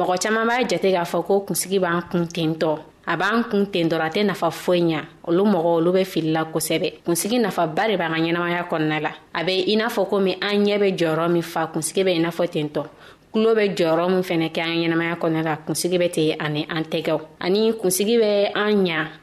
mɔgɔ caaman b'a jate k'a fɔ ko kunsigi b'an kun tentɔ a b'an kun ten dɔrɔ a tɛ nafa foyi ɲa olu mɔgɔ olu be filila kosɛbɛ kunsigi nafaba de b'an ka ɲɛnamaya kɔnɔna la a be i n'a fɔ komi an ɲɛ be jɔyɔrɔ min fa kunsigi be i n'a fɔ tentɔ tulo bɛ jɔyɔrɔ min fɛnɛ kɛ an ɲɛnamaya kɔnɔna la kunsigi bɛ ten ani an tɛgɛw ani kunsigi bɛ an ɲa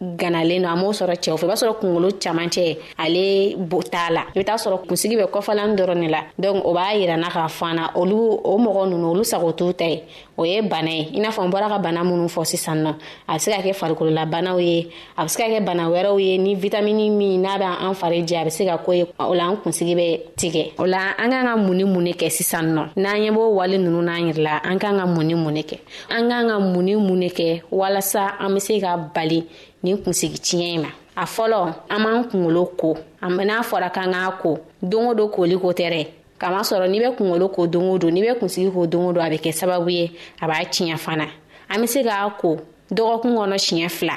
ganalen don a m'o sɔrɔ cɛw fɛ i b'a sɔrɔ kungolo camancɛ ale bo t'a la i bɛ taa sɔrɔ kunsigi bɛ kɔfalan dɔrɔn de la donc o b'a yirana k'a fana olu o mɔgɔ nunu olu sago t'u ta ye o ye bana ye i n'a fɔ n bɔra ka bana minnu fɔ sisan nɔ a bɛ se ka kɛ farikololabanaw ye a bɛ se ka kɛ bana wɛrɛw ye ni vitamini min n'a bɛ an fari jɛ a bɛ se ka ko ye o la an kunsigi bɛ tigɛ o la an k'an ka mun ni mun de kɛ sisan nɔ n'an ye b'o wale ninnu n'an yɛrɛ la an k'an ka mun ni mun de kɛ an k'an ka mun ni mun de kɛ walasa an bɛ se ka bali nin kunsigi tiɲɛ in ma a fɔlɔ an b'an kunkolo ko n'a fɔra k'an k'a ko don o don koli ko tɛ dɛ kama sɔrɔ n'i bɛ kunkolo ko don o don n'i bɛ kunsigi ko don o don a bɛ kɛ sababu ye a b'a tiɲɛ fana an bɛ se k'a ko dɔgɔkun kɔnɔ siɲɛ fila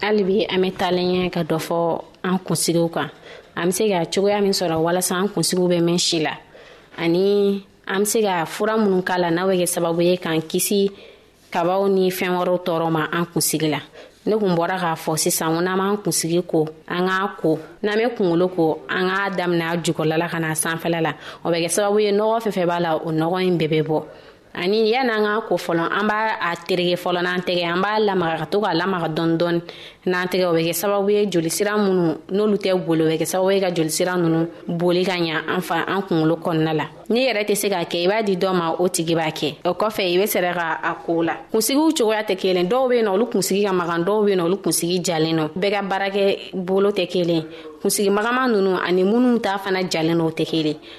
hali bi an bɛ talen ɲɛ ka dɔ fɔ an kunsigiw kan an bɛ se ka cogoya min sɔrɔ walasa an kunsigiw bɛ mɛn si la ani an bɛ se ka fura minnu k'a la n'a bɛ kɛ sababu ye k'an kisi kabaw ni fɛn wɛrɛw tɔɔrɔ ma an kunsigi la ne kun bɔra k'a fɔ sisan ko n'an b'an kunsigi ko an k'a ko n'an bɛ kungolo ko an k'a daminɛ a jukɔrɔla la ka na sanfɛla la o bɛ kɛ sababu ye nɔgɔ fɛn fɛn b'a la o nɔgɔ in bɛɛ bɛ bɔ ani yan'an ka ko fɔlɔ an b'a a terege fɔlɔ n'an tɛgɛ an b'a lamaga ka to k'a lamaga dɔɔni dɔɔni n'an tɛgɛ o bɛ kɛ sababu ye jolisira minnu n'olu tɛ boli o bɛ kɛ sababu ye ka jolisira ninnu boli ka ɲa an fa an kunkolo kɔnɔna la n'i yɛrɛ tɛ se k'a kɛ i b'a di dɔ ma o tigi b'a kɛ o kɔfɛ i bɛ sɛrɛ ka a ko la kunsigiw cogoya tɛ kelen dɔw bɛ yen nɔ olu kunsigi ka magan dɔw bɛ yen nɔ olu kunsigi jalen nɔ bɛɛ ka baarakɛ bolo tɛ kelen kunsigi magama ninnu ani minnu t'a fana jalen nɔ o tɛ kelen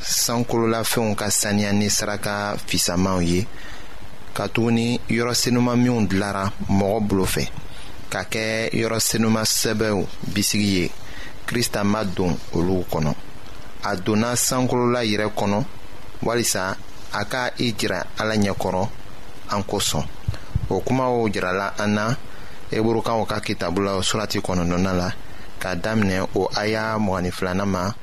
sankololafɛnw ka saniya ni saraka fisamanw ye katuguni yɔrɔ senuma minw dilara mɔgɔ bolo fɛ ka kɛ yɔrɔ senuma sɛbɛw bisigi ye krista ma don olu kɔnɔ a donna sankolola yɛrɛ kɔnɔ walisa a ka i jira ala ɲɛkɔrɔ an kosɔn o kumaw jirala an na eburukaw ka kitabu la surati kɔnɔnɔna la k'a daminɛ o aya mɔgɔnin filanan ma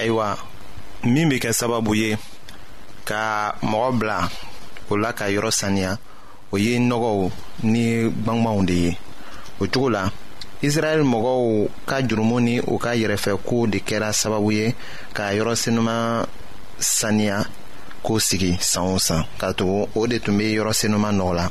ayiwa min bɛ kɛ sababu ye ka mɔgɔ bila o la ka yɔrɔ saniya o ye nɔgɔw ni gbangbanw de ye o cogo la israɛl mɔgɔw ka jurumu ni u ka yɛrɛfɛko de kɛra sababu ye ka yɔrɔ senuma saniya ko sigi san o san ka tugu o de tun bɛ yɔrɔ senuma nɔgɔ la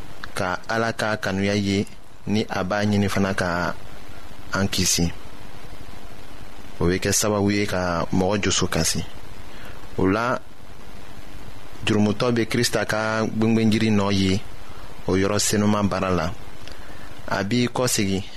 ka ala ka kanuya ye ni a b'a ɲini fana ka an kisi o bɛ kɛ sababu ye ka mɔgɔ dusu kasi o la jurumutɔ bɛ krista ka gwengwenjiri nɔ ye o yɔrɔ senuma baara la a b'i kɔsegi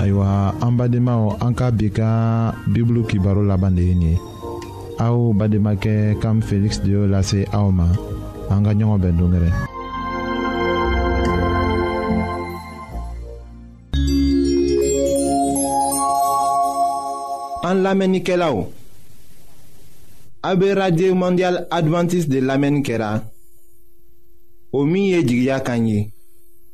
ayiwa an badenmaw an ka bi ka bibulu kibaro laban de ye nin ye aw bademakɛ kam feliksi de y'o lase aw ma an ka ɲɔgɔn bɛn dongɛrɛ an lamɛnnikɛlaw a bɛ radio mondial adventiste de lamɛnni kɛra o min ye jigiya kan ye